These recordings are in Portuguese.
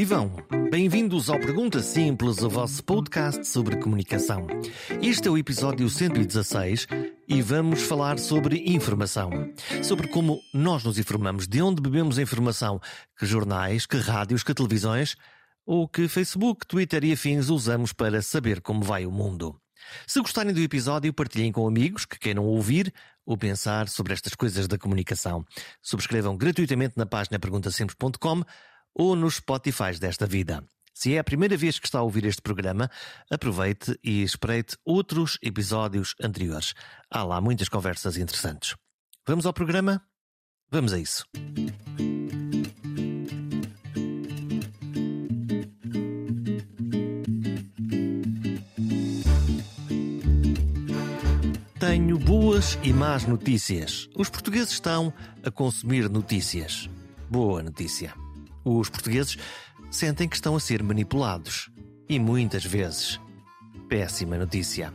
vivam! Bem-vindos ao Pergunta Simples, o vosso podcast sobre comunicação. Este é o episódio 116 e vamos falar sobre informação. Sobre como nós nos informamos, de onde bebemos a informação, que jornais, que rádios, que televisões ou que Facebook, Twitter e afins usamos para saber como vai o mundo. Se gostarem do episódio, partilhem com amigos que queiram ouvir ou pensar sobre estas coisas da comunicação. Subscrevam gratuitamente na página perguntasimples.com ou nos Spotify desta vida. Se é a primeira vez que está a ouvir este programa, aproveite e espreite outros episódios anteriores. Há lá muitas conversas interessantes. Vamos ao programa? Vamos a isso. Tenho boas e más notícias. Os portugueses estão a consumir notícias. Boa notícia. Os portugueses sentem que estão a ser manipulados. E muitas vezes. Péssima notícia.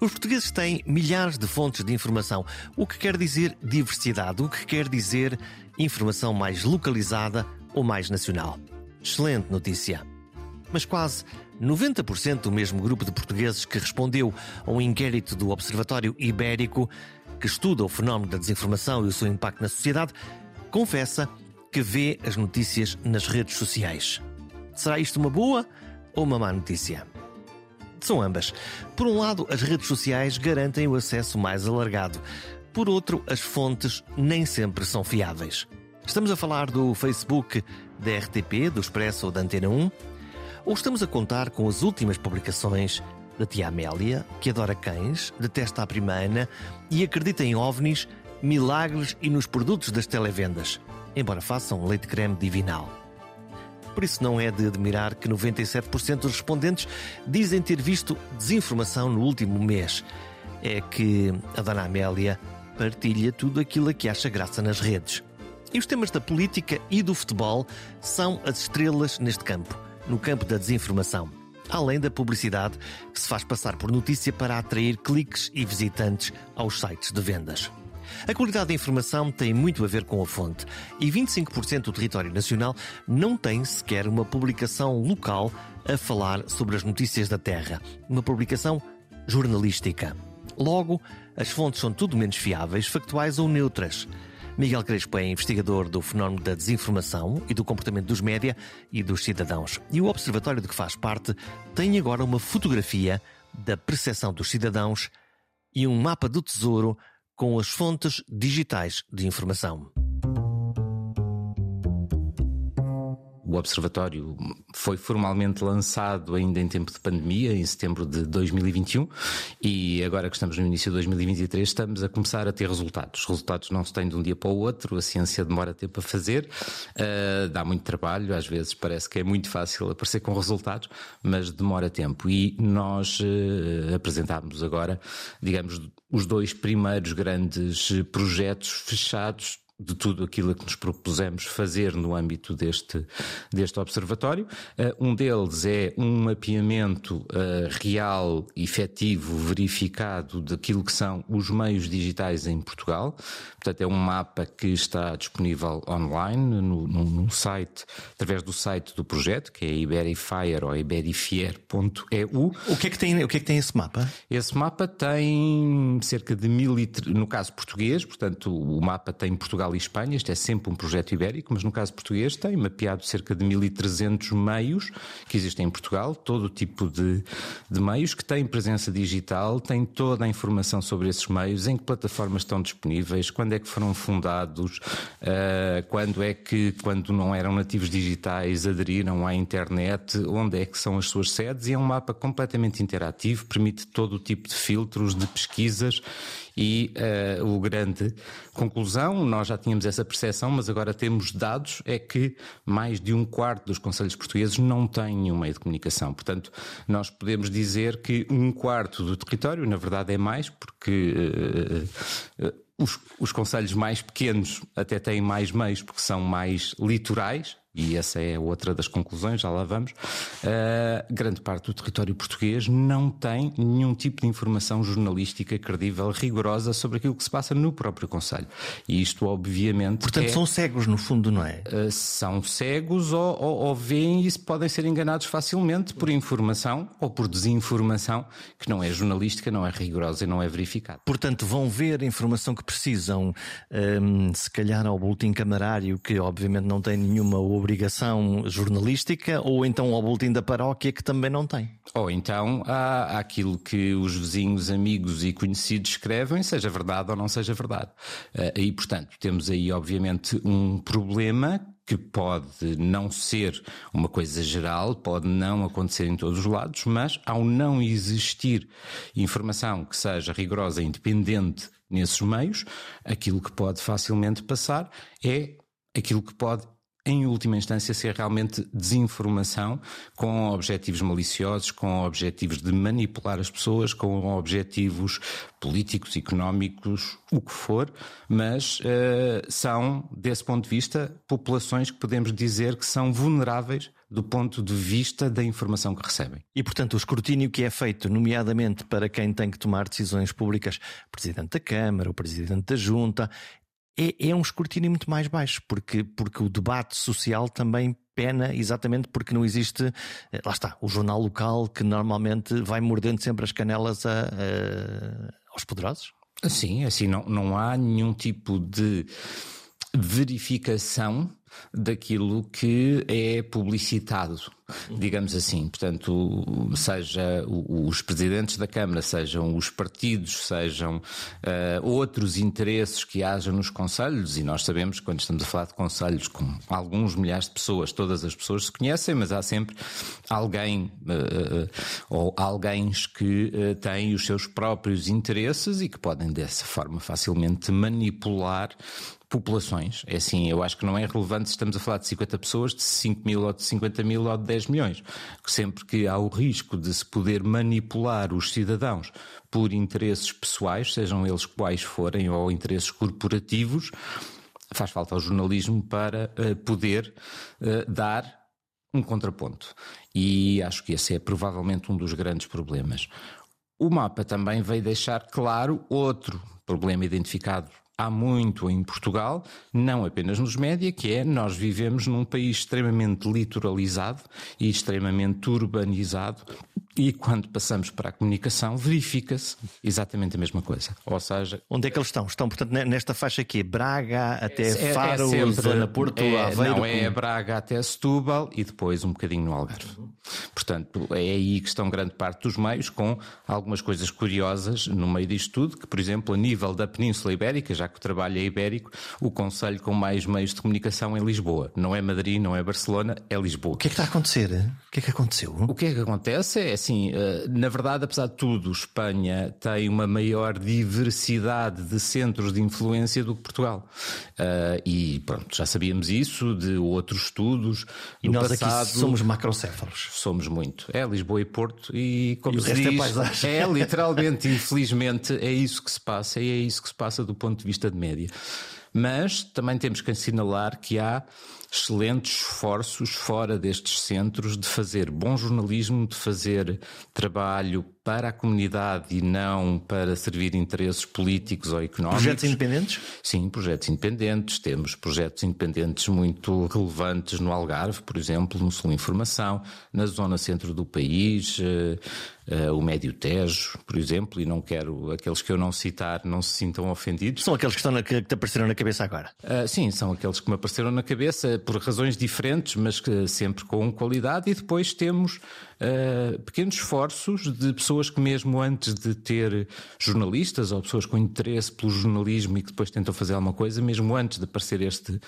Os portugueses têm milhares de fontes de informação, o que quer dizer diversidade, o que quer dizer informação mais localizada ou mais nacional. Excelente notícia. Mas quase 90% do mesmo grupo de portugueses que respondeu a um inquérito do Observatório Ibérico, que estuda o fenómeno da desinformação e o seu impacto na sociedade, confessa que vê as notícias nas redes sociais. Será isto uma boa ou uma má notícia? São ambas. Por um lado, as redes sociais garantem o acesso mais alargado. Por outro, as fontes nem sempre são fiáveis. Estamos a falar do Facebook, da RTP, do Expresso ou da Antena 1? Ou estamos a contar com as últimas publicações da tia Amélia, que adora cães, detesta a prima Ana e acredita em ovnis, milagres e nos produtos das televendas, embora façam leite creme divinal. Por isso não é de admirar que 97% dos respondentes dizem ter visto desinformação no último mês. É que a dona Amélia partilha tudo aquilo a que acha graça nas redes. E os temas da política e do futebol são as estrelas neste campo no campo da desinformação, além da publicidade que se faz passar por notícia para atrair cliques e visitantes aos sites de vendas. A qualidade da informação tem muito a ver com a fonte e 25% do território nacional não tem sequer uma publicação local a falar sobre as notícias da Terra, uma publicação jornalística. Logo, as fontes são tudo menos fiáveis, factuais ou neutras. Miguel Crespo é investigador do fenómeno da desinformação e do comportamento dos média e dos cidadãos. E o observatório de que faz parte tem agora uma fotografia da percepção dos cidadãos e um mapa do tesouro com as fontes digitais de informação. O Observatório foi formalmente lançado ainda em tempo de pandemia, em setembro de 2021, e agora que estamos no início de 2023, estamos a começar a ter resultados. Os resultados não se têm de um dia para o outro, a ciência demora tempo a fazer, uh, dá muito trabalho, às vezes parece que é muito fácil aparecer com resultados, mas demora tempo. E nós uh, apresentámos agora, digamos, os dois primeiros grandes projetos fechados de tudo aquilo que nos propusemos fazer no âmbito deste, deste observatório. Uh, um deles é um mapeamento uh, real, efetivo, verificado daquilo que são os meios digitais em Portugal. Portanto, é um mapa que está disponível online no, no, no site, através do site do projeto, que é iberifier ou iberifier.eu. O que é que tem, o que é que tem esse mapa? Esse mapa tem cerca de mil, no caso português, portanto, o mapa tem Portugal Portugal e Espanha, este é sempre um projeto ibérico, mas no caso português tem mapeado cerca de 1.300 meios que existem em Portugal, todo tipo de, de meios que têm presença digital, tem toda a informação sobre esses meios, em que plataformas estão disponíveis, quando é que foram fundados, uh, quando é que, quando não eram nativos digitais, aderiram à internet, onde é que são as suas sedes, e é um mapa completamente interativo, permite todo o tipo de filtros, de pesquisas e uh, o grande conclusão, nós já tínhamos essa percepção, mas agora temos dados, é que mais de um quarto dos conselhos portugueses não têm um meio de comunicação. Portanto, nós podemos dizer que um quarto do território, na verdade é mais, porque uh, uh, os, os conselhos mais pequenos até têm mais meios, porque são mais litorais, e essa é outra das conclusões, já lá vamos, uh, grande parte do território português não tem nenhum tipo de informação jornalística credível, rigorosa sobre aquilo que se passa no próprio Conselho. E isto, obviamente. Portanto, é, são cegos, no fundo, não é? Uh, são cegos ou, ou, ou veem e podem ser enganados facilmente por informação ou por desinformação que não é jornalística, não é rigorosa e não é verificada. Portanto, vão ver a informação que precisam, um, se calhar ao boletim camarário, que obviamente não tem nenhuma obrigação jornalística, ou então ao boletim da paróquia, que também não tem. Ou então há aquilo que os vizinhos, amigos e conhecidos escrevem, seja verdade ou não seja verdade. Eh, e, portanto, temos aí, obviamente, um problema que pode não ser uma coisa geral, pode não acontecer em todos os lados, mas ao não existir informação que seja rigorosa e independente nesses meios, aquilo que pode facilmente passar é aquilo que pode em última instância, ser realmente desinformação com objetivos maliciosos, com objetivos de manipular as pessoas, com objetivos políticos, económicos, o que for, mas uh, são, desse ponto de vista, populações que podemos dizer que são vulneráveis do ponto de vista da informação que recebem. E, portanto, o escrutínio que é feito, nomeadamente para quem tem que tomar decisões públicas, Presidente da Câmara, o Presidente da Junta, é, é um escrutínio muito mais baixo, porque, porque o debate social também pena exatamente porque não existe, eh, lá está, o jornal local que normalmente vai mordendo sempre as canelas a, a, aos poderosos? Sim, assim, não, não há nenhum tipo de verificação daquilo que é publicitado, digamos assim. Portanto, seja os presidentes da Câmara, sejam os partidos, sejam uh, outros interesses que haja nos conselhos, e nós sabemos que quando estamos a falar de conselhos com alguns milhares de pessoas, todas as pessoas se conhecem, mas há sempre alguém uh, ou alguém que uh, têm os seus próprios interesses e que podem dessa forma facilmente manipular populações. É assim, eu acho que não é relevante se estamos a falar de 50 pessoas, de 5 mil ou de 50 mil ou de 10 milhões. Sempre que há o risco de se poder manipular os cidadãos por interesses pessoais, sejam eles quais forem, ou interesses corporativos, faz falta ao jornalismo para uh, poder uh, dar um contraponto. E acho que esse é provavelmente um dos grandes problemas. O mapa também veio deixar claro outro problema identificado há muito em Portugal, não apenas nos média, que é nós vivemos num país extremamente litoralizado e extremamente urbanizado, e quando passamos para a comunicação, verifica-se exatamente a mesma coisa. Ou seja. Onde é que eles estão? Estão, portanto, nesta faixa aqui, Braga até é, Faro, é sempre, Zona Porto, é, Aveiro. Não, é Braga até Setúbal e depois um bocadinho no Algarve. Portanto, é aí que estão grande parte dos meios, com algumas coisas curiosas no meio disto tudo, que, por exemplo, a nível da Península Ibérica, já que o trabalho é ibérico, o Conselho com mais meios de comunicação é Lisboa. Não é Madrid, não é Barcelona, é Lisboa. O que é que está a acontecer? O que é que aconteceu? O que é que acontece é assim, eh, na verdade, apesar de tudo, Espanha tem uma maior diversidade de centros de influência do que Portugal. Eh, e pronto, já sabíamos isso de outros estudos. E nós passado, aqui somos macrocéfalos. Somos muito. É Lisboa e Porto e como e se é diz, é paisagem. É literalmente, infelizmente, é isso que se passa e é isso que se passa do ponto de vista de média. Mas também temos que assinalar que há excelentes esforços fora destes centros de fazer bom jornalismo, de fazer trabalho para a comunidade e não para servir interesses políticos ou económicos. Projetos independentes? Sim, projetos independentes. Temos projetos independentes muito relevantes no Algarve, por exemplo, no Sul Informação, na zona centro do país, uh, o Médio Tejo, por exemplo, e não quero aqueles que eu não citar não se sintam ofendidos. São aqueles que, estão na, que te apareceram na cabeça agora? Uh, sim, são aqueles que me apareceram na cabeça por razões diferentes, mas que sempre com qualidade, e depois temos uh, pequenos esforços de pessoas que, mesmo antes de ter jornalistas ou pessoas com interesse pelo jornalismo e que depois tentam fazer alguma coisa, mesmo antes de aparecer este,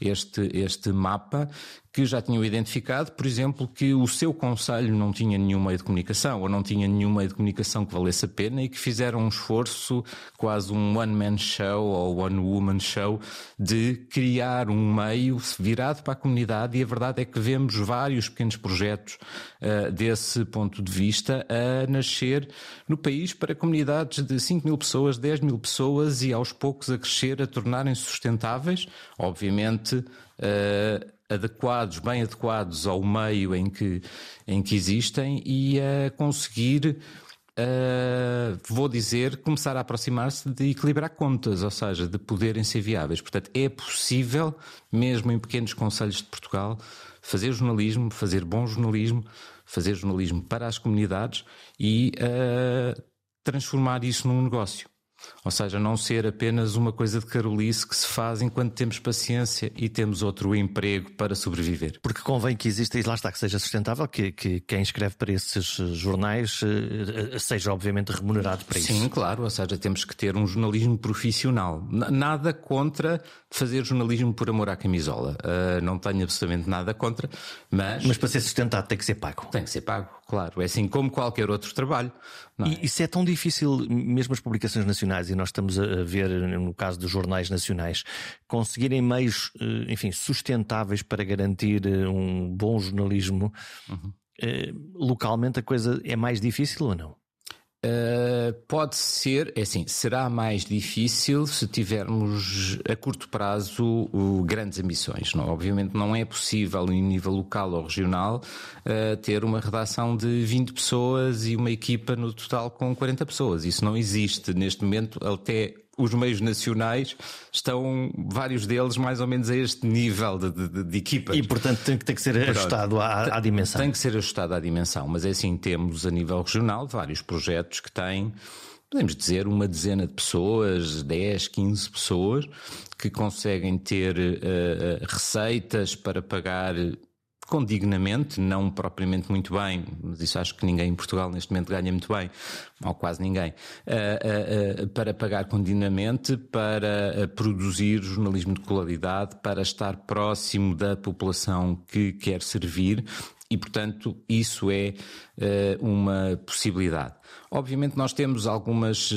este, este mapa, que já tinham identificado, por exemplo, que o seu conselho não tinha nenhum meio de comunicação ou não tinha nenhum meio de comunicação que valesse a pena e que fizeram um esforço, quase um one-man show ou one-woman show, de criar um meio virado para a comunidade e a verdade é que vemos vários pequenos projetos uh, desse ponto de vista a nascer no país para comunidades de 5 mil pessoas, 10 mil pessoas e aos poucos a crescer, a tornarem-se sustentáveis, obviamente uh, adequados, bem adequados ao meio em que, em que existem e a conseguir Uh, vou dizer, começar a aproximar-se de equilibrar contas, ou seja, de poderem ser viáveis. Portanto, é possível, mesmo em pequenos conselhos de Portugal, fazer jornalismo, fazer bom jornalismo, fazer jornalismo para as comunidades e uh, transformar isso num negócio. Ou seja, não ser apenas uma coisa de carolice que se faz enquanto temos paciência e temos outro emprego para sobreviver. Porque convém que exista, e lá está, que seja sustentável, que, que quem escreve para esses jornais eh, seja obviamente remunerado para Sim, isso. Sim, claro, ou seja, temos que ter um jornalismo profissional. Nada contra fazer jornalismo por amor à camisola. Uh, não tenho absolutamente nada contra, mas. Mas para ser sustentado tem que ser pago. Tem que ser pago, claro. É assim como qualquer outro trabalho. É? E isso é tão difícil, mesmo as publicações nacionais, e nós estamos a ver, no caso dos jornais nacionais, conseguirem meios, eh, enfim, sustentáveis para garantir eh, um bom jornalismo. Uhum. Localmente a coisa é mais difícil ou não? Uh, pode ser, é assim, será mais difícil se tivermos a curto prazo uh, grandes ambições. Não? Obviamente não é possível em nível local ou regional uh, ter uma redação de 20 pessoas e uma equipa no total com 40 pessoas. Isso não existe neste momento, até os meios nacionais estão, vários deles, mais ou menos a este nível de, de, de equipas. E, portanto, tem que, tem que ser Pronto. ajustado à, à, dimensão. Tem que ser ajustado à dimensão, mas é assim, temos a nível regional vários projetos que têm, podemos dizer, uma dezena de pessoas, 10, 15 pessoas, que conseguem ter uh, receitas para pagar com dignamente, não propriamente muito bem, mas isso acho que ninguém em Portugal neste momento ganha muito bem, ou quase ninguém, uh, uh, uh, para pagar com dignamente, para produzir jornalismo de qualidade, para estar próximo da população que quer servir e, portanto, isso é uma possibilidade. Obviamente, nós temos algumas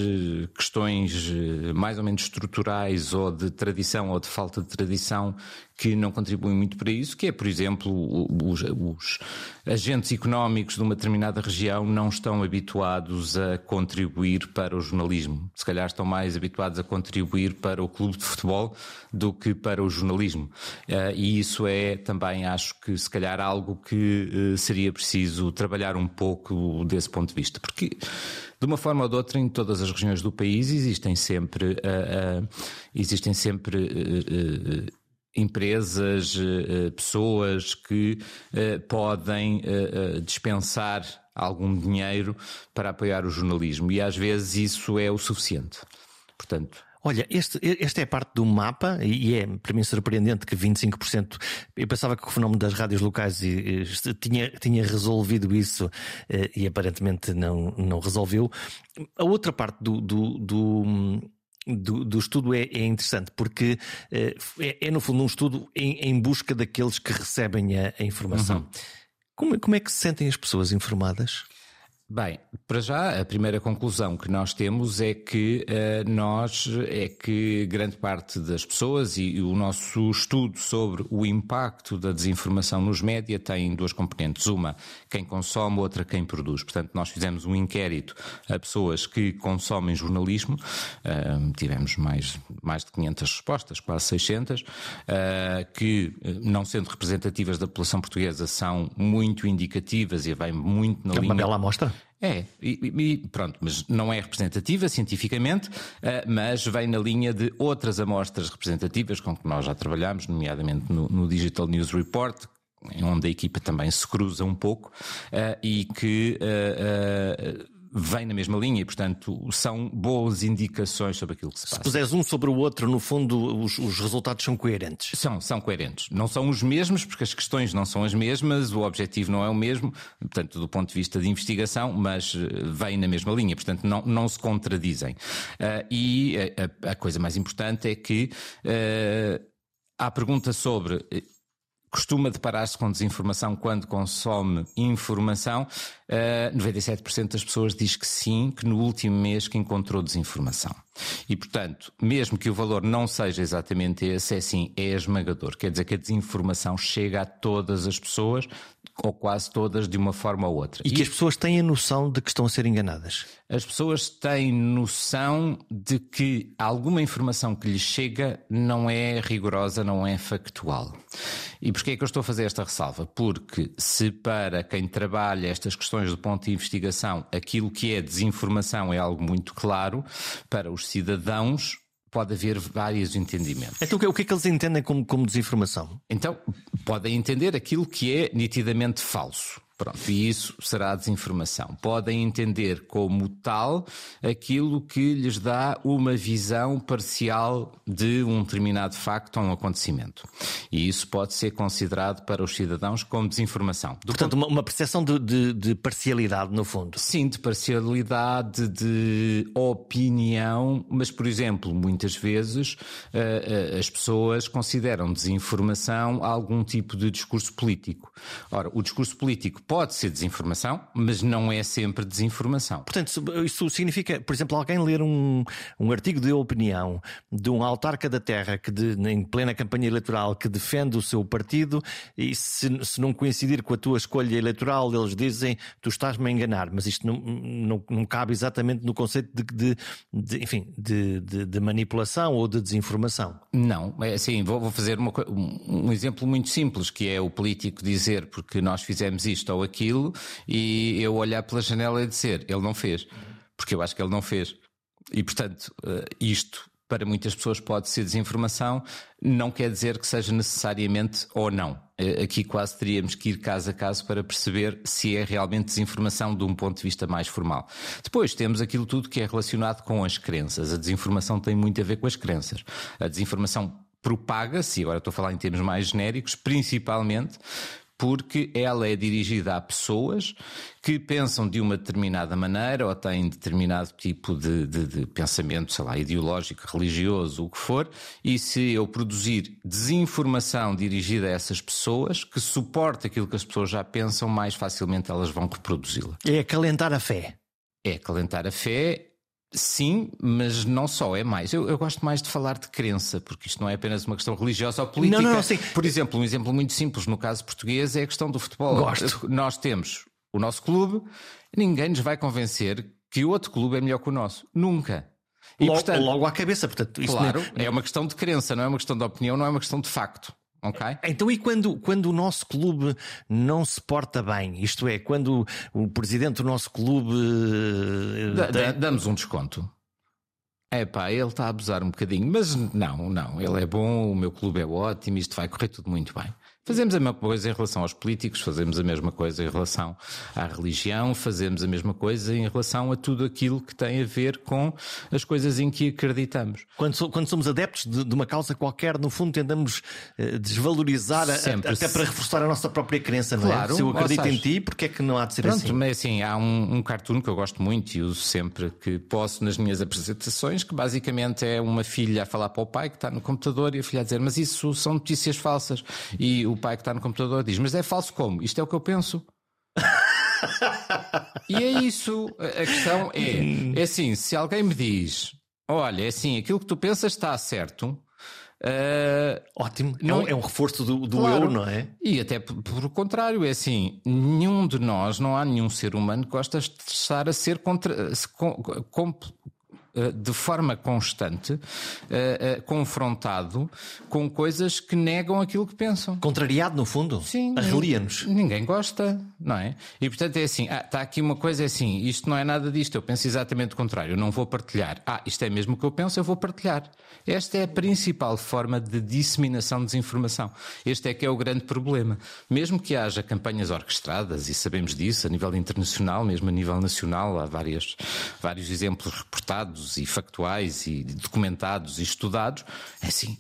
questões mais ou menos estruturais ou de tradição ou de falta de tradição que não contribuem muito para isso, que é, por exemplo, os, os, agentes económicos de uma determinada região não estão habituados a contribuir para o jornalismo. Se calhar estão mais habituados a contribuir para o clube de futebol do que para o jornalismo. Eh, e isso é também, acho que, se calhar, algo que eh, seria preciso trabalhar um pouco desse ponto de vista. Porque de uma forma ou de outra, em todas as regiões do país existem sempre, uh, uh, existem sempre uh, empresas, pessoas que podem dispensar algum dinheiro para apoiar o jornalismo e às vezes isso é o suficiente. Portanto, Olha, este, esta é a parte do mapa e é para mim surpreendente que 25%. Eu pensava que o fenómeno das rádios locais tinha, tinha resolvido isso e aparentemente não, não resolveu. A outra parte do, do, do do, do estudo é, é, interessante, porque eh, é, é, no fundo, um estudo em, em busca daqueles que recebem a, a informação. Uhum. Como, como é que se sentem as pessoas informadas? Bem, para já a primeira conclusão que nós temos é que uh, nós é que grande parte das pessoas e, e, o nosso estudo sobre o impacto da desinformação nos média tem duas componentes, uma quem consome, outra quem produz. Portanto, nós fizemos um inquérito a pessoas que consomem jornalismo, uh, tivemos mais mais de 500 respostas, quase 600, uh, que não sendo representativas da população portuguesa são muito indicativas e vai muito na é linha. Uma bela amostra. É, e, e, pronto, mas não é representativa cientificamente, eh, mas vem na linha de outras amostras representativas com que nós já trabalhamos, nomeadamente no, no Digital News Report, onde a equipa também se cruza um pouco uh, e que uh, uh, vem na mesma linha e, portanto, são boas indicações sobre aquilo que se passa. Se puseres um sobre o outro, no fundo, os, os, resultados são coerentes. São, são coerentes. Não são os mesmos, porque as questões não são as mesmas, o objetivo não é o mesmo, portanto, do ponto de vista de investigação, mas eh, vêm na mesma linha, portanto, não, não se contradizem. Uh, e a, a, coisa mais importante é que uh, há pergunta sobre costuma deparar-se com desinformação quando consome informação. Uh, eh, 97% das pessoas diz que sim, que no último mês que encontrou desinformação. E, portanto, mesmo que o valor não seja exatamente esse, é sim, é esmagador. Quer dizer que a desinformação chega a todas as pessoas, ou quase todas, de uma forma ou outra. E, e que as pessoas têm a noção de que estão a ser enganadas. As pessoas têm noção de que alguma informação que lhes chega não é rigorosa, não é factual. E porquê é que eu estou a fazer esta ressalva? Porque se para quem trabalha estas questões do ponto de investigação aquilo que é desinformação é algo muito claro, para os cidadãos pode haver vários entendimentos. Então o que é que eles entendem como, como desinformação? Então podem entender aquilo que é nitidamente falso. Pronto, e isso será desinformação. Podem entender como tal aquilo que lhes dá uma visão parcial de um determinado facto ou um acontecimento. E isso pode ser considerado para os cidadãos como desinformação. Do Portanto, ponto... uma, percepção de, de, de, parcialidade, no fundo. Sim, de parcialidade, de opinião, mas, por exemplo, muitas vezes uh, uh, as pessoas consideram desinformação algum tipo de discurso político. Ora, o discurso político pode ser desinformação, mas não é sempre desinformação. Portanto, isso significa, por exemplo, alguém ler um, um artigo de opinião de um autarca da terra que de, em plena campanha eleitoral que defende o seu partido e se, se não coincidir com a tua escolha eleitoral, eles dizem tu estás-me a enganar, mas isto não, não, não cabe exatamente no conceito de, de, de enfim, de, de, manipulação ou de desinformação. Não, é assim, vou, vou fazer uma, um, um exemplo muito simples, que é o político dizer porque nós fizemos isto ou aquilo e eu olhar pela janela e dizer ele não fez, porque eu acho que ele não fez. E portanto, eh, isto para muitas pessoas pode ser desinformação, não quer dizer que seja necessariamente ou não. Eh, aqui quase teríamos que ir caso a caso para perceber se é realmente desinformação de um ponto de vista mais formal. Depois temos aquilo tudo que é relacionado com as crenças. A desinformação tem muito a ver com as crenças. A desinformação propaga-se, agora estou a falar em termos mais genéricos, principalmente porque ela é dirigida a pessoas que pensam de uma determinada maneira ou têm determinado tipo de, de, de, pensamento, sei lá, ideológico, religioso, o que for, e se eu produzir desinformação dirigida a essas pessoas que suporta aquilo que as pessoas já pensam, mais facilmente elas vão reproduzi-la. É acalentar a fé. É acalentar a fé Sim, mas não só, é mais. Eu, eu, gosto mais de falar de crença, porque isto não é apenas uma questão religiosa ou política. Não, não, sim. Por exemplo, um exemplo muito simples no caso português é a questão do futebol. Gosto. Nós temos o nosso clube, ninguém nos vai convencer que o outro clube é melhor que o nosso. Nunca. E, logo, portanto, logo à cabeça, portanto, claro, é uma questão de crença, não é uma questão de opinião, não é uma questão de facto. Okay. Então, e quando, quando o nosso clube não se porta bem? Isto é, quando o presidente do nosso clube. Da, tem... Damos um desconto. É pá, ele está a abusar um bocadinho, mas não, não, ele é bom, o meu clube é ótimo, isto vai correr tudo muito bem. Fazemos a mesma coisa em relação aos políticos, fazemos a mesma coisa em relação à religião, fazemos a mesma coisa em relação a tudo aquilo que tem a ver com as coisas em que acreditamos. Quando, quando somos adeptos de, de, uma causa qualquer, no fundo tentamos uh, desvalorizar, a, até para reforçar a nossa própria crença, não é? Se eu acredito em ti, porque é que não há de ser Pronto, assim? Mas assim, há um, um cartoon que eu gosto muito e uso sempre que posso nas minhas apresentações, que basicamente é uma filha a falar para o pai que está no computador e a filha a dizer, mas isso são notícias falsas. E o pai que está no computador diz: Mas é falso como? Isto é o que eu penso. e é isso. A questão é: é assim, se alguém me diz, olha, é assim, aquilo que tu pensas está certo. Uh, Ótimo, é não, é um reforço do, do claro. eu, não é? E até por, por o contrário, é assim: nenhum de nós, não há nenhum ser humano que gosta de estar a ser contra, com, com, de forma constante, eh, eh, confrontado com coisas que negam aquilo que pensam. Contrariado, no fundo? Sim. Arrelia-nos. Ninguém gosta, não é? E portanto é assim: ah, está aqui uma coisa é assim, isto não é nada disto, eu penso exatamente o contrário, eu não vou partilhar. Ah, isto é mesmo o que eu penso, eu vou partilhar. Esta é a principal forma de disseminação de desinformação. Este é que é o grande problema. Mesmo que haja campanhas orquestradas, e sabemos disso a nível internacional, mesmo a nível nacional, há várias, vários exemplos reportados e factuais e documentados e estudados, é assim,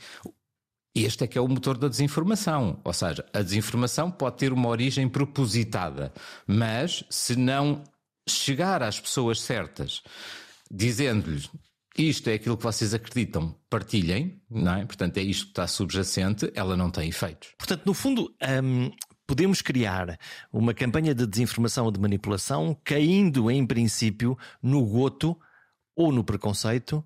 este é que é o motor da desinformação. Ou seja, a desinformação pode ter uma origem propositada, mas se não chegar às pessoas certas, dizendo-lhes isto é aquilo que vocês acreditam, partilhem, não é? Portanto, é isto que está subjacente, ela não tem efeitos. Portanto, no fundo, hum, podemos criar uma campanha de desinformação ou de manipulação caindo, em princípio, no goto ou no preconceito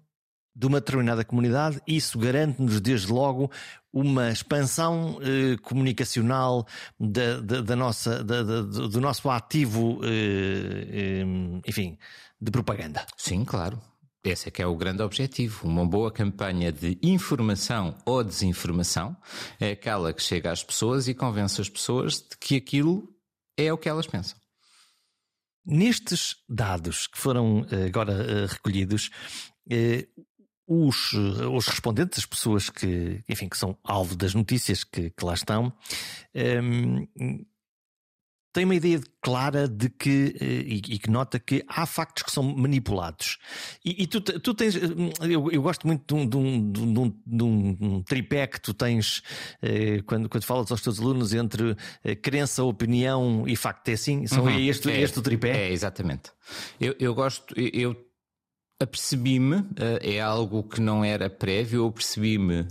de uma determinada comunidade, isso garante-nos desde logo uma expansão eh, comunicacional da, da, da nossa, da, do nosso ativo, eh, eh, enfim, de propaganda. Sim, claro. Esse é que é o grande objetivo. Uma boa campanha de informação ou desinformação é aquela que chega às pessoas e convence as pessoas de que aquilo é o que elas pensam. Nestes dados que foram eh, agora eh, recolhidos, eh, os, os respondentes, as pessoas que, enfim, que são alvo das notícias que, que lá estão, tem uma ideia clara de que, eh, e, que nota que há factos que são manipulados. E, e tu, tu, tens, eh, eu, eu, gosto muito de um, de, um, de, um, de um, tripé que tu tens eh, quando, quando falas aos teus alunos entre crença, opinião e facto. É assim? São, uhum. é, este, é, este o tripé? É, exatamente. Eu, eu gosto, eu apercebi-me, é algo que não era prévio, eu percebi-me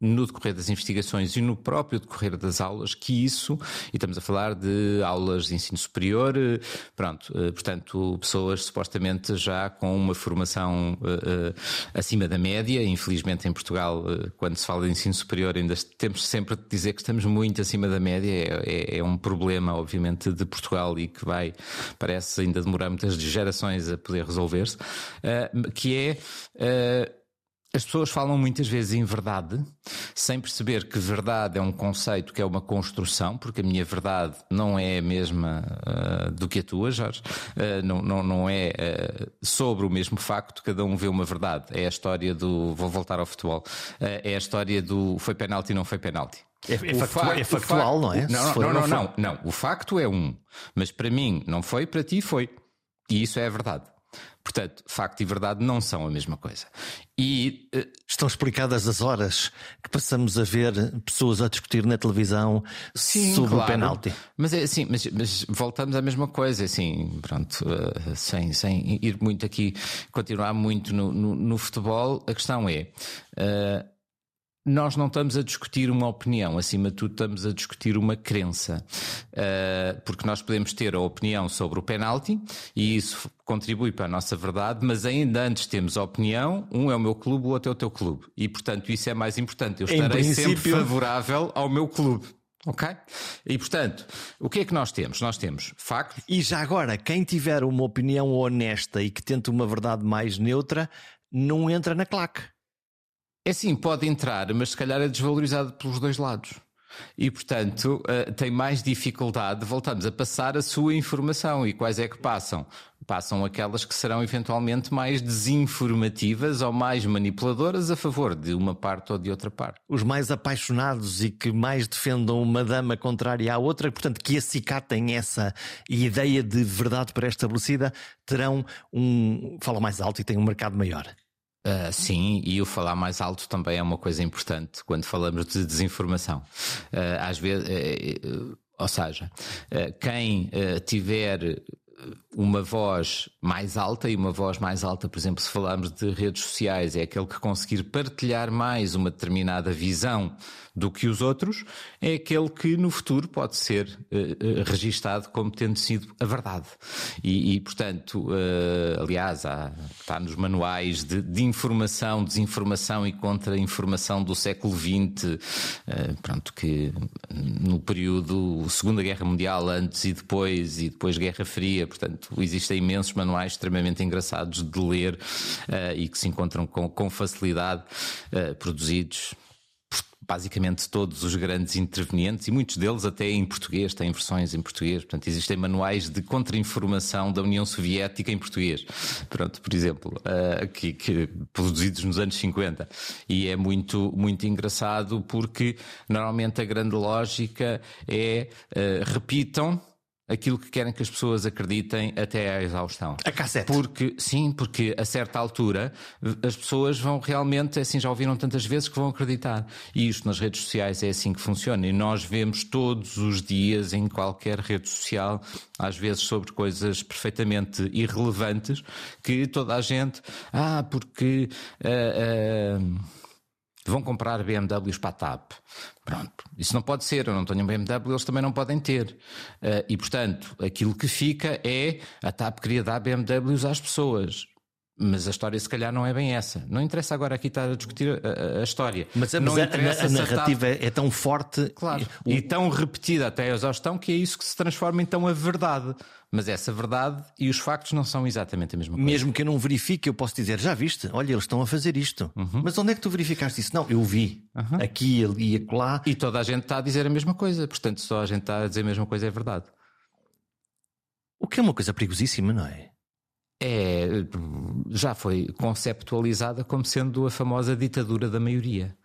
no decorrer das investigações e no próprio decorrer das aulas que isso, e estamos a falar de aulas de ensino superior, eh, pronto, eh, portanto, pessoas supostamente já com uma formação uh, acima da média, infelizmente em Portugal, uh, quando se fala de ensino superior, ainda temos sempre de dizer que estamos muito acima da média, é, é, é um problema, obviamente, de Portugal e que vai, parece ainda demorar muitas gerações a poder resolver-se, uh, que é as pessoas falam muitas vezes em verdade, sem perceber que verdade é um conceito que é uma construção, porque a minha verdade não é a mesma uh, do que a tua, Jorge. Uh, não, não, não é uh, sobre o mesmo facto, cada um vê uma verdade. É a história do. Vou voltar ao futebol. é a história do foi penalti, não foi penalti. É, é, factual, é factual, não é? Não, não, não, não, não. O facto é um. Mas para mim não foi, para ti foi. E isso é a verdade. Portanto, facto e verdade não são a mesma coisa. E uh, estão explicadas as horas que passamos a ver pessoas a discutir na televisão sim, sobre claro. o penalti. Mas é assim, mas, mas, voltamos à mesma coisa, assim, pronto, uh, sem, sem ir muito aqui, continuar muito no, no, no futebol, a questão é. Uh, nós não estamos a discutir uma opinião, acima de tudo estamos a discutir uma crença. Uh, porque nós podemos ter a opinião sobre o penalti e isso contribui para a nossa verdade, mas ainda antes temos a opinião, um é o meu clube, o outro é o teu clube. E portanto isso é mais importante. Eu estarei princípio... sempre favorável ao meu clube. Ok? E portanto, o que é que nós temos? Nós temos factos. E já agora, quem tiver uma opinião honesta e que tente uma verdade mais neutra, não entra na claque. É sim, pode entrar, mas se calhar é desvalorizado pelos dois lados. E, portanto, uh, tem mais dificuldade, voltamos a passar a sua informação. E quais é que passam? Passam aquelas que serão eventualmente mais desinformativas ou mais manipuladoras a favor de uma parte ou de outra parte. Os mais apaixonados e que mais defendam uma dama contrária à outra, portanto, que acicatem essa ideia de verdade pré-estabelecida, terão um. falam mais alto e têm um mercado maior. Uh, sim, e o falar mais alto também é uma coisa importante quando falamos de desinformação. Uh, às vezes, uh, ou seja, quem tiver uma voz mais alta, e uma voz mais alta, por exemplo, se falarmos de redes sociais, é aquele que conseguir partilhar mais uma determinada visão do que os outros, é aquele que no futuro pode ser uh, registado como tendo sido a verdade. E, e portanto, uh, aliás, há, está nos manuais de, de, informação, desinformação e contra-informação do século XX, uh, pronto, que no período Segunda Guerra Mundial, antes e depois, e depois Guerra Fria, portanto, existem imensos manuais extremamente engraçados de ler e que se encontram com, com facilidade, produzidos basicamente todos os grandes intervenientes, e muitos deles até em português, têm versões em português. Portanto, existem manuais de contra-informação da União Soviética em português. Pronto, por exemplo, uh, que, que, produzidos nos anos 50. E é muito, muito engraçado porque normalmente a grande lógica é uh, repitam aquilo que querem que as pessoas acreditem até à exaustão. A cassete. Porque, sim, porque a certa altura as pessoas vão realmente, assim já ouviram tantas vezes que vão acreditar. E isto nas redes sociais é assim que funciona. E nós vemos todos os dias em qualquer rede social, às vezes sobre coisas perfeitamente irrelevantes, que toda a gente, ah, porque. Uh, uh, vão comprar BMWs para a TAP. Pronto, isso não pode ser, eu não tenho um BMW, eles também não podem ter. Uh, e portanto, aquilo que fica é a TAP queria dar BMWs às pessoas. Mas a história, se calhar, não é bem essa. Não interessa agora aqui estar a discutir a, a história. Mas, não mas a, a, narrativa está... é tão forte. Claro. O... E tão repetida até a exaustão que é isso que se transforma então a verdade. Mas essa verdade e os factos não são exatamente a mesma coisa. Mesmo que eu não verifique, eu posso dizer: já viste? Olha, eles estão a fazer isto. Uhum. Mas onde é que tu verificaste isso? Não, eu vi. Uhum. Aqui, ali e acolá. E toda a gente está a dizer a mesma coisa. Portanto, só a gente está a dizer a mesma coisa é verdade. O que é uma coisa perigosíssima, não é? é, já foi conceptualizada como sendo a famosa ditadura da maioria.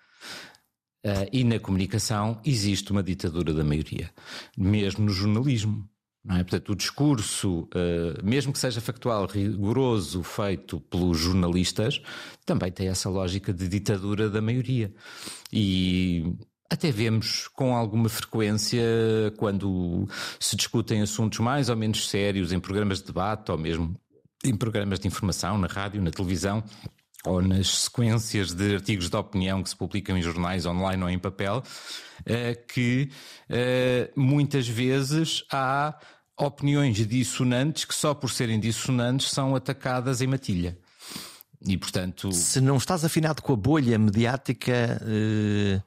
Uh, e na comunicação existe uma ditadura da maioria, mesmo no jornalismo. É? Portanto, o discurso, uh, mesmo que seja factual, rigoroso, feito pelos jornalistas, também tem essa lógica de ditadura da maioria. E até vemos com alguma frequência quando se discutem assuntos mais ou menos sérios em programas de debate ou mesmo em programas de informação, na rádio, na televisão, ou nas sequências de artigos de opinião que se publicam em jornais online ou em papel, eh, que eh, muitas vezes há opiniões dissonantes que só por serem dissonantes são atacadas em matilha. E portanto. Se não estás afinado com a bolha mediática, eh,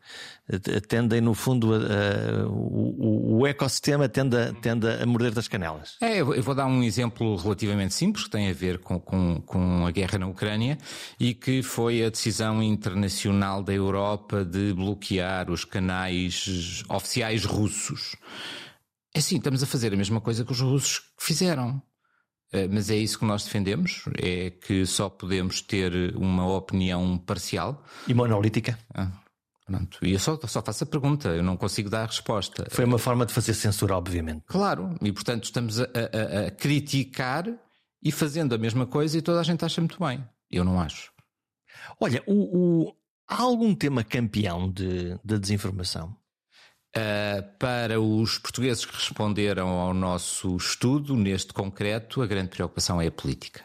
tendem, no fundo, a, a, o, o, ecossistema tende a, tende a morder das canelas. É, eu vou dar um exemplo relativamente simples que tem a ver com, com, com a guerra na Ucrânia e que foi a decisão internacional da Europa de bloquear os canais oficiais russos. É assim, estamos a fazer a mesma coisa que os russos fizeram. Eh, mas é isso que nós defendemos? É que só podemos ter uma opinião parcial? E monolítica? Ah, pronto. E eu só, só faço a pergunta, eu não consigo dar a resposta. Foi uma forma de fazer censura, obviamente. Claro, e portanto estamos a, a, a criticar e fazendo a mesma coisa e toda a gente acha muito bem. Eu não acho. Olha, o, o, há algum tema campeão de, de desinformação? Uh, para os portugueses que responderam ao nosso estudo, neste concreto, a grande preocupação é a política.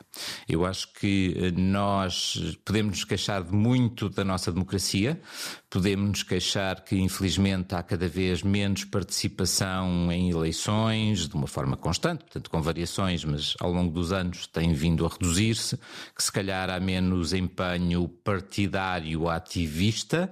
Eu acho que eh, nós podemos nos queixar de muito da nossa democracia, podemos nos queixar que, infelizmente, há cada vez menos participação em eleições, de uma forma constante, portanto, com variações, mas ao longo dos anos tem vindo a reduzir-se, que se calhar há menos empenho partidário ativista,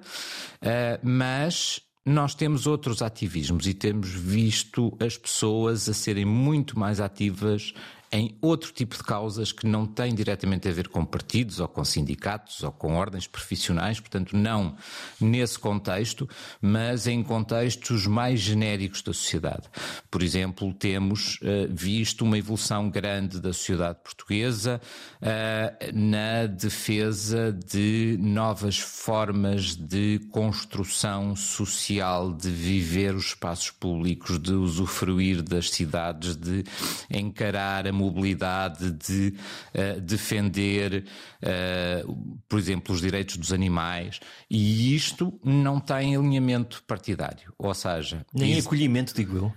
uh, mas nós temos outros ativismos e temos visto as pessoas a serem muito mais ativas em outro tipo de causas que não têm diretamente a ver com partidos ou com sindicatos ou com ordens profissionais, portanto, não nesse contexto, mas em contextos mais genéricos da sociedade. Por exemplo, temos uh, visto uma evolução grande da sociedade portuguesa uh, na defesa de novas formas de construção social, de viver os espaços públicos, de usufruir das cidades, de encarar a mobilidade de uh, defender, uh, por exemplo, os direitos dos animais, e isto não tem alinhamento partidário. Ou seja, nem isso... acolhimento, digo eu.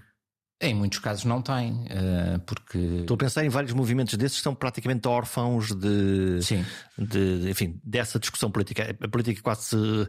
Em muitos casos não tem, eh, porque. Estou a pensar em vários movimentos desses que são praticamente órfãos de, Sim. de enfim, dessa discussão política. A política quase uhum.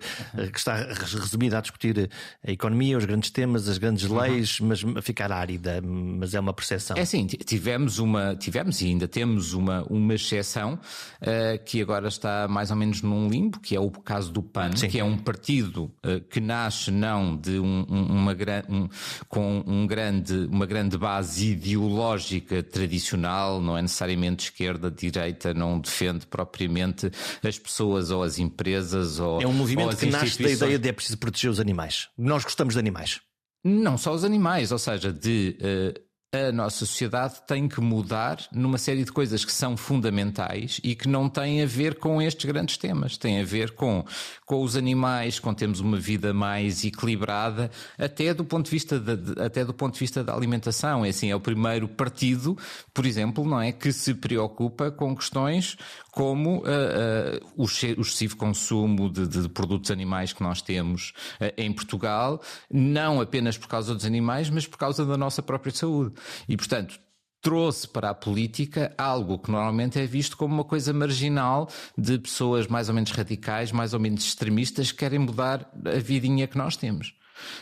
que está resumida a discutir a economia, os grandes temas, as grandes leis, uhum. mas a ficar árida, mas é uma percepção. É assim, tivemos uma, tivemos e ainda temos uma, uma exceção uh, que agora está mais ou menos num limbo, que é o caso do PAN, Sim. que é um partido uh, que nasce não de um, uma, um, com um grande uma grande base ideológica tradicional, não é necessariamente esquerda, direita, não defende propriamente as pessoas ou as empresas ou É um movimento que nasce da ideia de é preciso proteger os animais. Nós gostamos de animais. Não só os animais, ou seja, de uh, a nossa sociedade tem que mudar numa série de coisas que são fundamentais e que não têm a ver com estes grandes temas. Tem a ver com, com os animais, com termos uma vida mais equilibrada, até do ponto de vista de, até do ponto de vista da alimentação. É assim, é o primeiro partido, por exemplo, não é que se preocupa com questões como uh, uh, o, o, excessivo consumo de, de, produtos animais que nós temos uh, em Portugal, não apenas por causa dos animais, mas por causa da nossa própria saúde. E, portanto, trouxe para a política algo que normalmente é visto como uma coisa marginal de pessoas mais ou menos radicais, mais ou menos extremistas que querem mudar a vidinha que nós temos.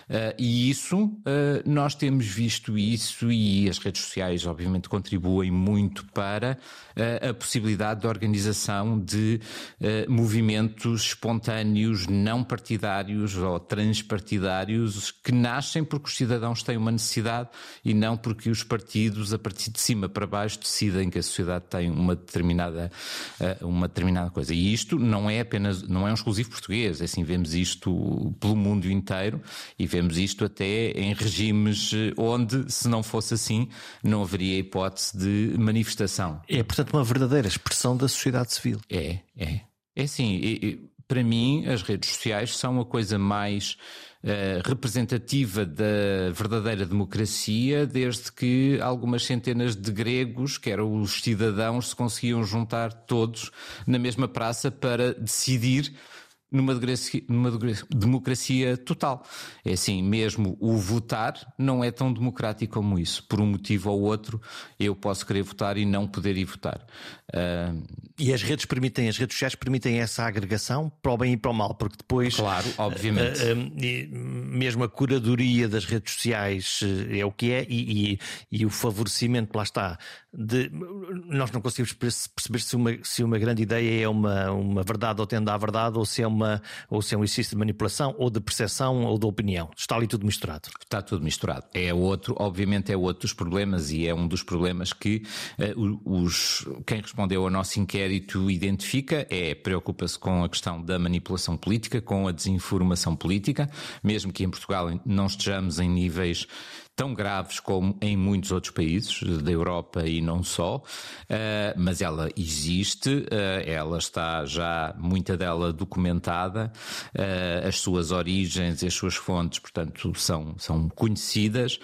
Uh, e isso, uh, nós temos visto isso e as redes sociais, obviamente, contribuem muito para uh, a possibilidade de organização de movimentos espontâneos, não partidários ou transpartidários que nascem porque os cidadãos têm uma necessidade e não porque os partidos, a partir de cima para baixo, decidem que a sociedade tem uma determinada, uma determinada coisa. E isto não é apenas, não é um exclusivo português, é assim, vemos isto pelo mundo inteiro e vemos isto até em regimes eh, onde, se não fosse assim, não haveria hipótese de manifestação. É, portanto, uma verdadeira expressão da sociedade civil. É, é. É assim, para mim, as redes sociais são a coisa mais uh, representativa da verdadeira democracia, desde que algumas centenas de gregos, que eram os cidadãos, se conseguiam juntar todos na mesma praça para decidir numa democracia, numa democracia total. É assim, mesmo o votar não é tão democrático como isso. Por um motivo ou outro, eu posso querer votar e não poder ir votar. Uh... E as redes permitem, as redes sociais permitem essa agregação para o bem e para o mal, porque depois. Claro, obviamente. Uh, uh, mesmo a curadoria das redes sociais é o que é e, e, e o favorecimento, lá está, de, nós não conseguimos perceber se uma, se uma grande ideia é uma, uma verdade ou tende à verdade ou se é uma ou se é um exercício de manipulação, ou de percepção, ou de opinião. Está ali tudo misturado. Está tudo misturado. É outro, obviamente, é outro dos problemas e é um dos problemas que uh, os, quem respondeu ao nosso inquérito identifica, é preocupa-se com a questão da manipulação política, com a desinformação política, mesmo que em Portugal não estejamos em níveis tão graves como em muitos outros países da Europa e não só, eh, mas ela existe, eh, ela está já, muita dela documentada, eh, as suas origens e as suas fontes, portanto, são, são conhecidas,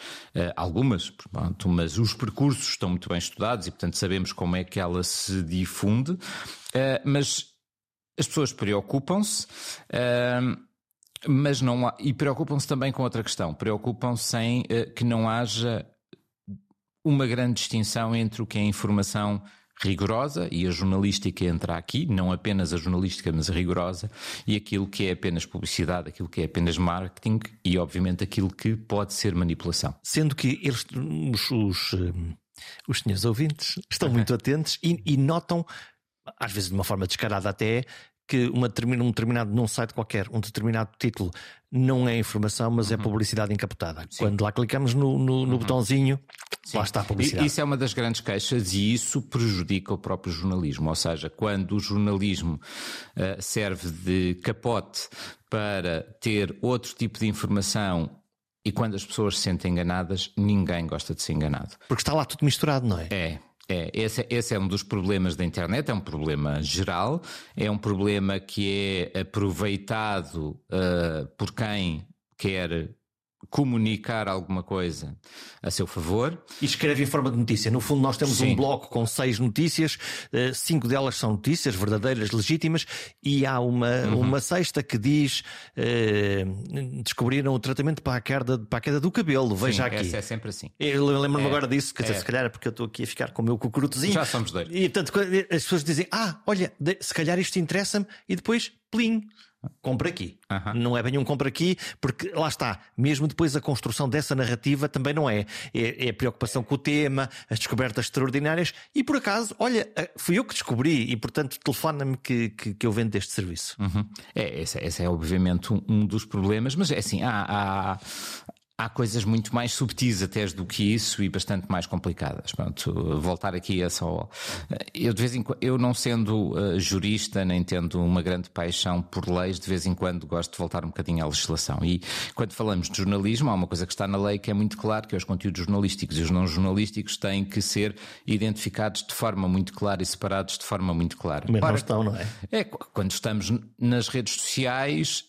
algumas, portanto, mas os percursos estão muito bem estudados e, portanto, sabemos como é que ela se difunde, mas as pessoas preocupam-se. Mas não há, e preocupam-se também com outra questão. Preocupam-se em uh, que não haja uma grande distinção entre o que é informação rigorosa, e a jornalística entra aqui, não apenas a jornalística, mas a rigorosa, e aquilo que é apenas publicidade, aquilo que é apenas marketing e, obviamente, aquilo que pode ser manipulação. Sendo que eles, os, os, eh, os senhores ouvintes, estão muito atentos e, e notam às vezes de uma forma descarada até, que uma, um determinado, num site qualquer, um determinado título não é informação, mas é uhum. é publicidade encapotada. Sim. Quando lá clicamos no, no, no uhum. botãozinho, Sim. lá está a publicidade. Isso é uma das grandes queixas e isso prejudica o próprio jornalismo. Ou seja, quando o jornalismo uh, serve de capote para ter outro tipo de informação e quando as pessoas se sentem enganadas, ninguém gosta de ser enganado. Porque está lá tudo misturado, não é? É, é, esse, esse, é um dos problemas da internet, é um problema geral, é um problema que é aproveitado uh, por quem quer comunicar alguma coisa a seu favor. E escreve em forma de notícia. No fundo, nós temos Sim. um bloco com seis notícias, eh, cinco delas são notícias verdadeiras, legítimas, e há uma, uhum. uma sexta que diz eh, descobriram o tratamento para a queda, para a queda do cabelo. Veja Sim, aqui. Essa é sempre assim. Eu lembro-me é, agora disso, quer dizer, é. se calhar é porque eu estou aqui a ficar com o meu cucurutozinho. Já somos dois. E portanto, as pessoas dizem: Ah, olha, se calhar isto interessa-me, e depois, plim compra aqui. Uhum. Não é bem um compra aqui, porque lá está, mesmo depois a construção dessa narrativa também não é. É, é a preocupação com o tema, as descobertas extraordinárias, e por acaso, olha, eh, fui eu que descobri, e portanto telefona-me que, que, que, eu vendo este serviço. Uhum. É, esse, esse, é obviamente um, um, dos problemas, mas é assim, há, há, há coisas muito mais subtis até do que isso e bastante mais complicadas. Pronto, voltar aqui a só. Eu, de vez em quando, eu não sendo uh, jurista, nem tendo uma grande paixão por leis, de vez em quando gosto de voltar um bocadinho à legislação. E quando falamos de jornalismo, há uma coisa que está na lei que é muito claro, que é os conteúdos jornalísticos e os não jornalísticos têm que ser identificados de forma muito clara e separados de forma muito clara. Mas Ora, não estão, não é? É, quando estamos nas redes sociais,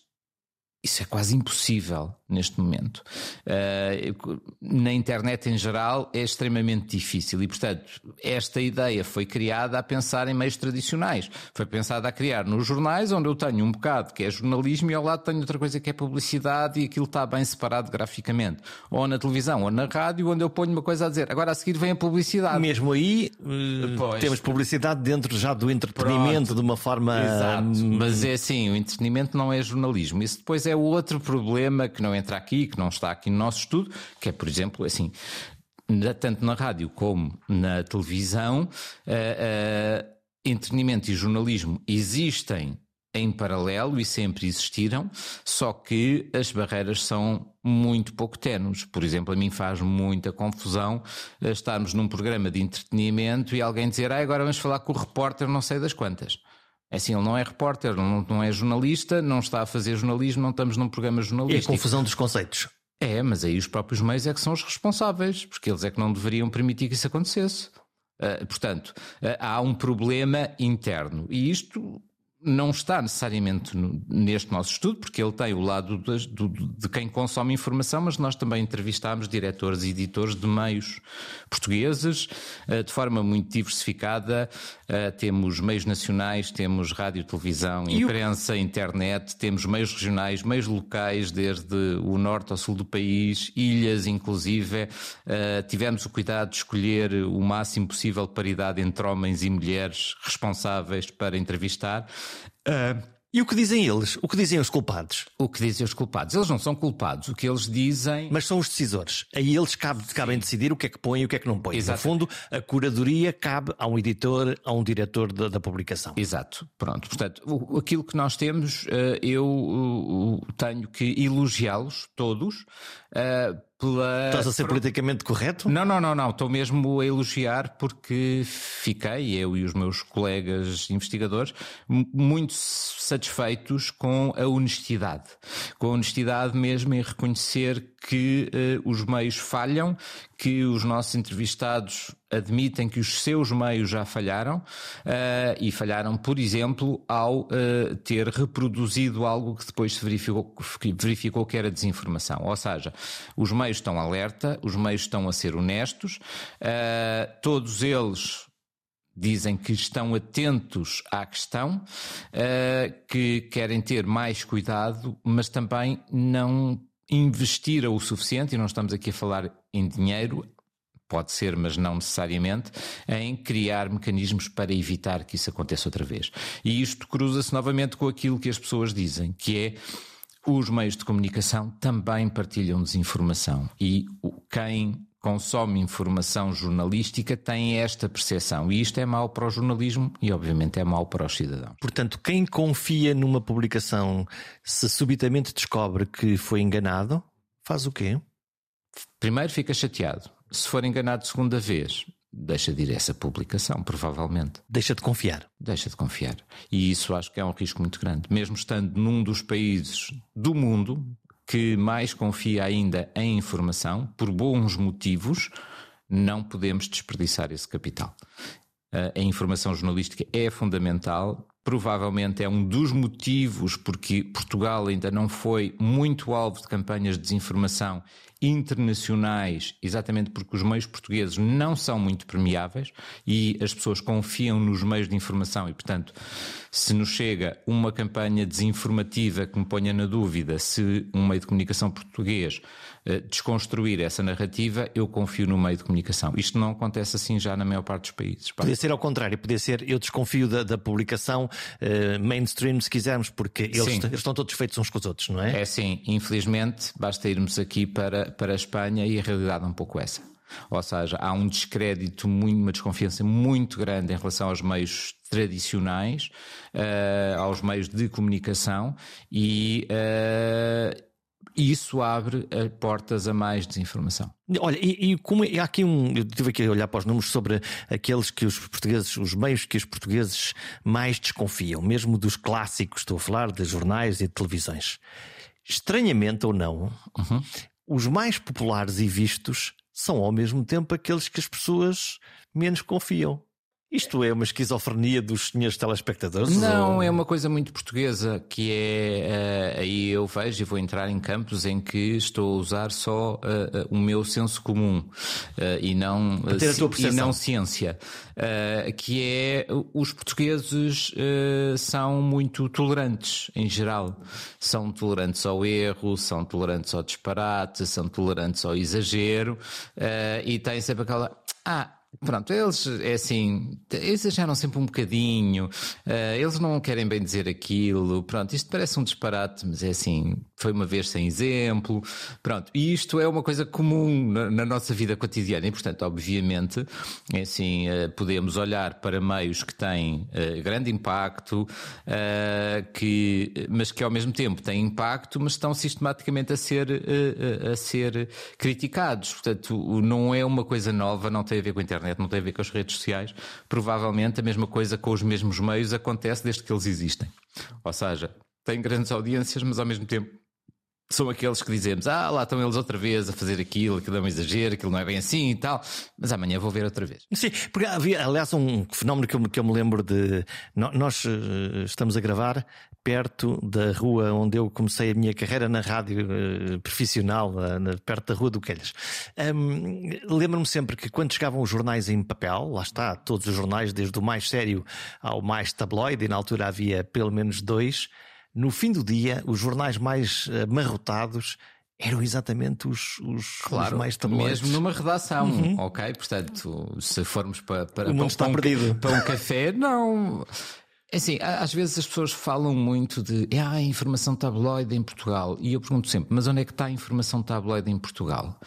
isso é quase impossível neste momento. Uh, na internet em geral é extremamente difícil e, portanto, esta ideia foi criada a pensar em meios tradicionais. Foi pensada a criar nos jornais, onde eu tenho um bocado que é jornalismo e ao lado tenho outra coisa que é publicidade e aquilo está bem separado graficamente. Ou na televisão ou na rádio, onde eu ponho uma coisa a dizer. Agora a seguir vem a publicidade. Mesmo aí uh, temos publicidade dentro já do entretenimento Pronto. de uma forma. Exato. Mas é assim, o entretenimento não é jornalismo. Isso depois é é outro problema que não entra aqui, que não está aqui no nosso estudo, que é, por exemplo, assim, tanto na rádio como na televisão, uh, uh, entretenimento e jornalismo existem em paralelo e sempre existiram, só que as barreiras são muito pouco tenues. Por exemplo, a mim faz muita confusão eh, estarmos num programa de entretenimento e alguém dizer, ah, agora vamos falar com o repórter não sei das quantas. É assim, ele não é repórter, não, não é jornalista, não está a fazer jornalismo, não estamos num programa jornalístico. E a confusão dos conceitos. É, mas aí os próprios meios é que são os responsáveis, porque eles é que não deveriam permitir que isso acontecesse. Uh, portanto, uh, há um problema interno. E isto não está necessariamente neste nosso estudo, porque ele tem o lado de, de, quem consome informação, mas nós também entrevistámos diretores e editores de meios portugueses eh, de forma muito diversificada. Eh, temos meios nacionais, temos rádio, televisão, imprensa, internet, temos meios regionais, meios locais, desde o norte ao sul do país, ilhas inclusive. Eh, tivemos o cuidado de escolher o máximo possível de paridade entre homens e mulheres responsáveis para entrevistar. Uh, e o que dizem eles? O que dizem os culpados? O que dizem os culpados? Eles não são culpados. O que eles dizem. Mas são os decisores. Aí eles cabe, cabem decidir o que é que põem e o que é que não põem. Exato. No fundo, a curadoria cabe a um editor, a um diretor da, da publicação. Exato. Pronto. Portanto, aquilo que nós temos, ah, eu tenho que elogiá-los todos ah, pela... Estás a ser politicamente correto? Não, não, não, não. Estou mesmo a elogiar porque fiquei, eu e os meus colegas investigadores, muito satisfeitos com a honestidade. Com a honestidade mesmo em reconhecer que uh, os meios falham, que os nossos entrevistados admitem que os seus meios já falharam uh, e falharam, por exemplo, ao uh, ter reproduzido algo que depois se verificou, verificou que era desinformação. Ou seja, os meios estão alerta, os meios estão a ser honestos, todos eles dizem que estão atentos à questão, que querem ter mais cuidado, mas também não investiram o suficiente, e não estamos aqui a falar em dinheiro, pode ser, mas não necessariamente, em criar mecanismos para evitar que isso aconteça outra vez. E isto cruza-se novamente com aquilo que as pessoas dizem, que é os meios de comunicação também partilham desinformação e quem consome informação jornalística tem esta percepção. E isto é mau para o jornalismo e, obviamente, é mau para os cidadãos. Portanto, quem confia numa publicação, se subitamente descobre que foi enganado, faz o quê? Primeiro fica chateado. Se for enganado segunda vez, deixa de ir essa publicação, provavelmente. Deixa de confiar. Deixa de confiar. E isso acho que é um risco muito grande. Mesmo estando num dos países do mundo, que mais confia ainda em informação, por bons motivos, não podemos desperdiçar esse capital. A informação jornalística é fundamental, provavelmente é um dos motivos porque Portugal ainda não foi muito alvo de campanhas de desinformação internacionais, exatamente porque os meios portugueses não são muito permeáveis e as pessoas confiam nos meios de informação. E, portanto, se nos chega uma campanha desinformativa que me ponha na dúvida se um meio de comunicação português eh, desconstruir essa narrativa, eu confio no meio de comunicação. Isto não acontece assim já na maior parte dos países. Podia ser ao contrário, podia ser eu desconfio da, da publicação uh, mainstream, se quisermos, porque eles, eles, estão todos feitos uns com os outros, não é? É sim, infelizmente, basta irmos aqui para, para a Espanha e a realidade é um pouco essa. Ou seja, há um descrédito, uma desconfiança muito grande em relação aos meios tradicionais, uh, aos meios de comunicação e uh, isso abre uh, portas a mais desinformação. Olha, e, e como é, há aqui um. Eu tive aqui a olhar para os números sobre aqueles que os portugueses, os meios que os portugueses mais desconfiam, mesmo dos clássicos, estou a falar de jornais e de televisões. Estranhamente ou não, uhum. os mais populares e vistos são ao mesmo tempo aqueles que as pessoas menos confiam. Isto é uma esquizofrenia dos senhores telespectadores? Não, ou... é uma coisa muito portuguesa que é. Uh, aí eu vejo e vou entrar em campos em que estou a usar só uh, uh, o meu senso comum e, não, e não ciência. que é. Os portugueses são muito tolerantes em geral. São tolerantes ao erro, são tolerantes ao disparate, são tolerantes ao exagero e têm sempre aquela. Ah, Pronto, eles é assim, exageram sempre um bocadinho, uh, eles não querem bem dizer aquilo. Pronto, isto parece um disparate, mas é assim, foi uma vez sem exemplo. Pronto, e isto é uma coisa comum na, na nossa vida cotidiana e, portanto, obviamente, é assim, eh, podemos olhar para meios que têm uh, grande impacto, uh, que, mas que ao mesmo tempo têm impacto, mas estão sistematicamente a ser, a ser criticados. Portanto, não é uma coisa nova, não tem a ver com a internet, não tem a ver com as redes sociais. Provavelmente a mesma coisa com os mesmos meios acontece desde que eles existem. Ou seja, têm grandes audiências, mas ao mesmo tempo são aqueles que dizemos, ah, lá estão eles outra vez a fazer aquilo, aquilo é um exagero, aquilo não é bem assim e tal, mas amanhã vou ver outra vez. Sim, porque havia, aliás, um fenómeno que eu, que eu me lembro de. Nós eh, estamos a gravar perto da rua onde eu comecei a minha carreira na rádio uh, profissional, uh, perto da Rua do Quelhas. Um, Lembro-me sempre que quando chegavam os jornais em papel, lá está, todos os jornais, desde o mais sério ao mais tabloide, e na altura havia pelo menos dois no fim do dia, os jornais mais amarrotados eram exatamente os, os, claro, os mais tabloides. Mesmo numa redação, uhum. ok? Portanto, se formos para, para, o mundo para, está para, perdido. Um, para um café, não. É assim, às vezes as pessoas falam muito de ah, a informação tabloide em Portugal. E eu pergunto sempre, mas onde é que está a informação tabloide em Portugal?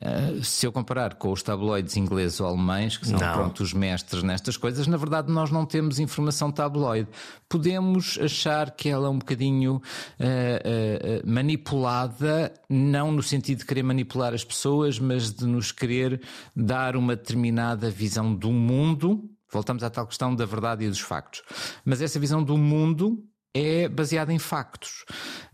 Uh, se eu comparar com os tabloides ingleses ou alemães, que são pronto, os mestres nestas coisas, na verdade nós não temos informação tabloide. Podemos achar que ela é um bocadinho uh, uh, manipulada, não no sentido de querer manipular as pessoas, mas de nos querer dar uma determinada visão do mundo Voltamos à tal questão da verdade e dos factos. Mas essa visão do mundo é baseada em factos.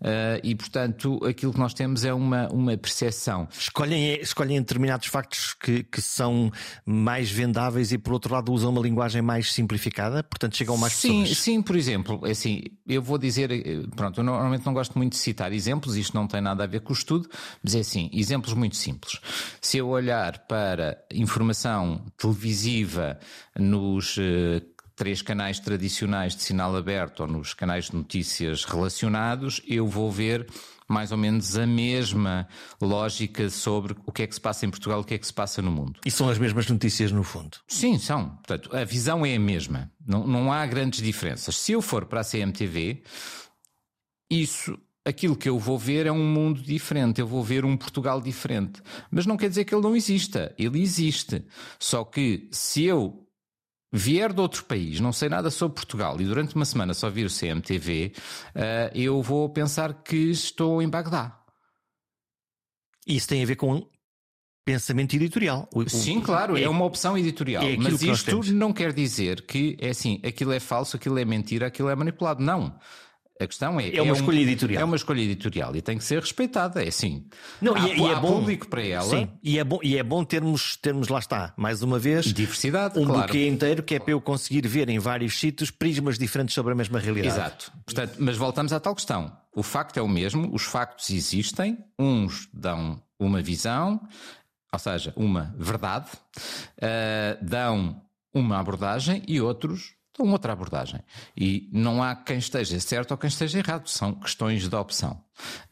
Uh, e, portanto, aquilo que nós temos é uma, uma percepção. Escolhem, escolhem determinados factos que, que são mais vendáveis e, por outro lado, usam uma linguagem mais simplificada, portanto, chegam mais sim, pessoas. Sim, por exemplo, é assim, eu vou dizer, eh, pronto, eu normalmente não gosto muito de citar exemplos, isto não tem nada a ver com o estudo, mas é assim, exemplos muito simples. Se eu olhar para informação televisiva nos uh, três canais tradicionais de sinal aberto ou nos canais de notícias relacionados, eu vou ver mais ou menos a mesma lógica sobre o que é que se passa em Portugal, o que é que se passa no mundo. E são as mesmas notícias no fundo? Sim, são. Portanto, a visão é a mesma. Não, não há grandes diferenças. Se eu for para a CMTV, isso aquilo que eu vou ver é um mundo diferente, eu vou ver um Portugal diferente. Mas não quer dizer que ele não exista, ele existe. Só que se eu vier de outro país, não sei nada sobre Portugal e durante uma semana só vir o CMTV, uh, eh, eu vou pensar que estou em Bagdá. Isso tem a ver com pensamento editorial. O, Sim, claro, é, é, uma opção editorial. É mas isto não quer dizer que é assim, aquilo é falso, aquilo é mentira, aquilo é manipulado. Não. A questão é. É uma é escolha um, editorial. É uma escolha editorial e tem que ser respeitada, é assim. Não, há, e, é, e é bom, público para ela. Sim, e é bom, e é bom termos, termos, lá está, mais uma vez, diversidade, um claro. buquê inteiro que é para eu conseguir ver em vários sítios prismas diferentes sobre a mesma realidade. Exato. Portanto, mas voltamos à tal questão. O facto é o mesmo, os factos existem, uns dão uma visão, ou seja, uma verdade, uh, dão uma abordagem e outros uma outra abordagem. E não há quem esteja certo ou quem esteja errado, são questões de opção.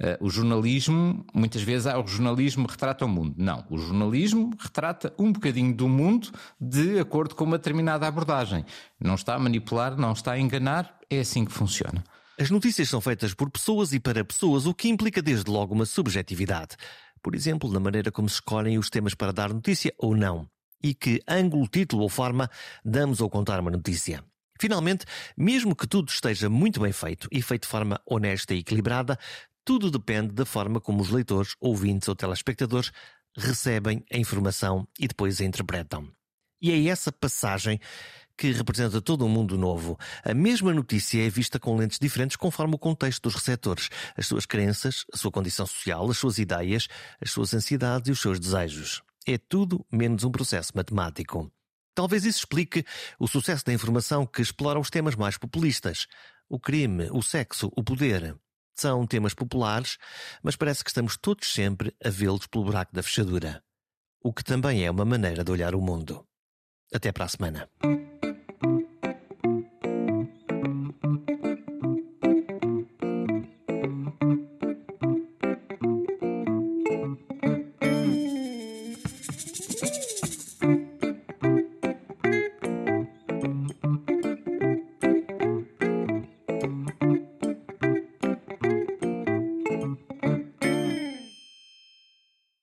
Uh, o jornalismo, muitas vezes, ah, o jornalismo retrata o mundo. Não, o jornalismo retrata um bocadinho do mundo de acordo com uma determinada abordagem. Não está a manipular, não está a enganar, é assim que funciona. As notícias são feitas por pessoas e para pessoas, o que implica desde logo uma subjetividade. Por exemplo, na maneira como se escolhem os temas para dar notícia ou não. E que ângulo, título ou forma damos ao contar uma notícia. Finalmente, mesmo que tudo esteja muito bem feito e feito de forma honesta e equilibrada, tudo depende da forma como os leitores, ouvintes ou telespectadores recebem a informação e depois a interpretam. E é essa passagem que representa todo um mundo novo. A mesma notícia é vista com lentes diferentes conforme o contexto dos receptores, as suas crenças, a sua condição social, as suas ideias, as suas ansiedades e os seus desejos. É tudo menos um processo matemático. Talvez isso explique o sucesso da informação que explora os temas mais populistas. O crime, o sexo, o poder. São temas populares, mas parece que estamos todos sempre a vê-los pelo buraco da fechadura. O que também é uma maneira de olhar o mundo. Até para a semana.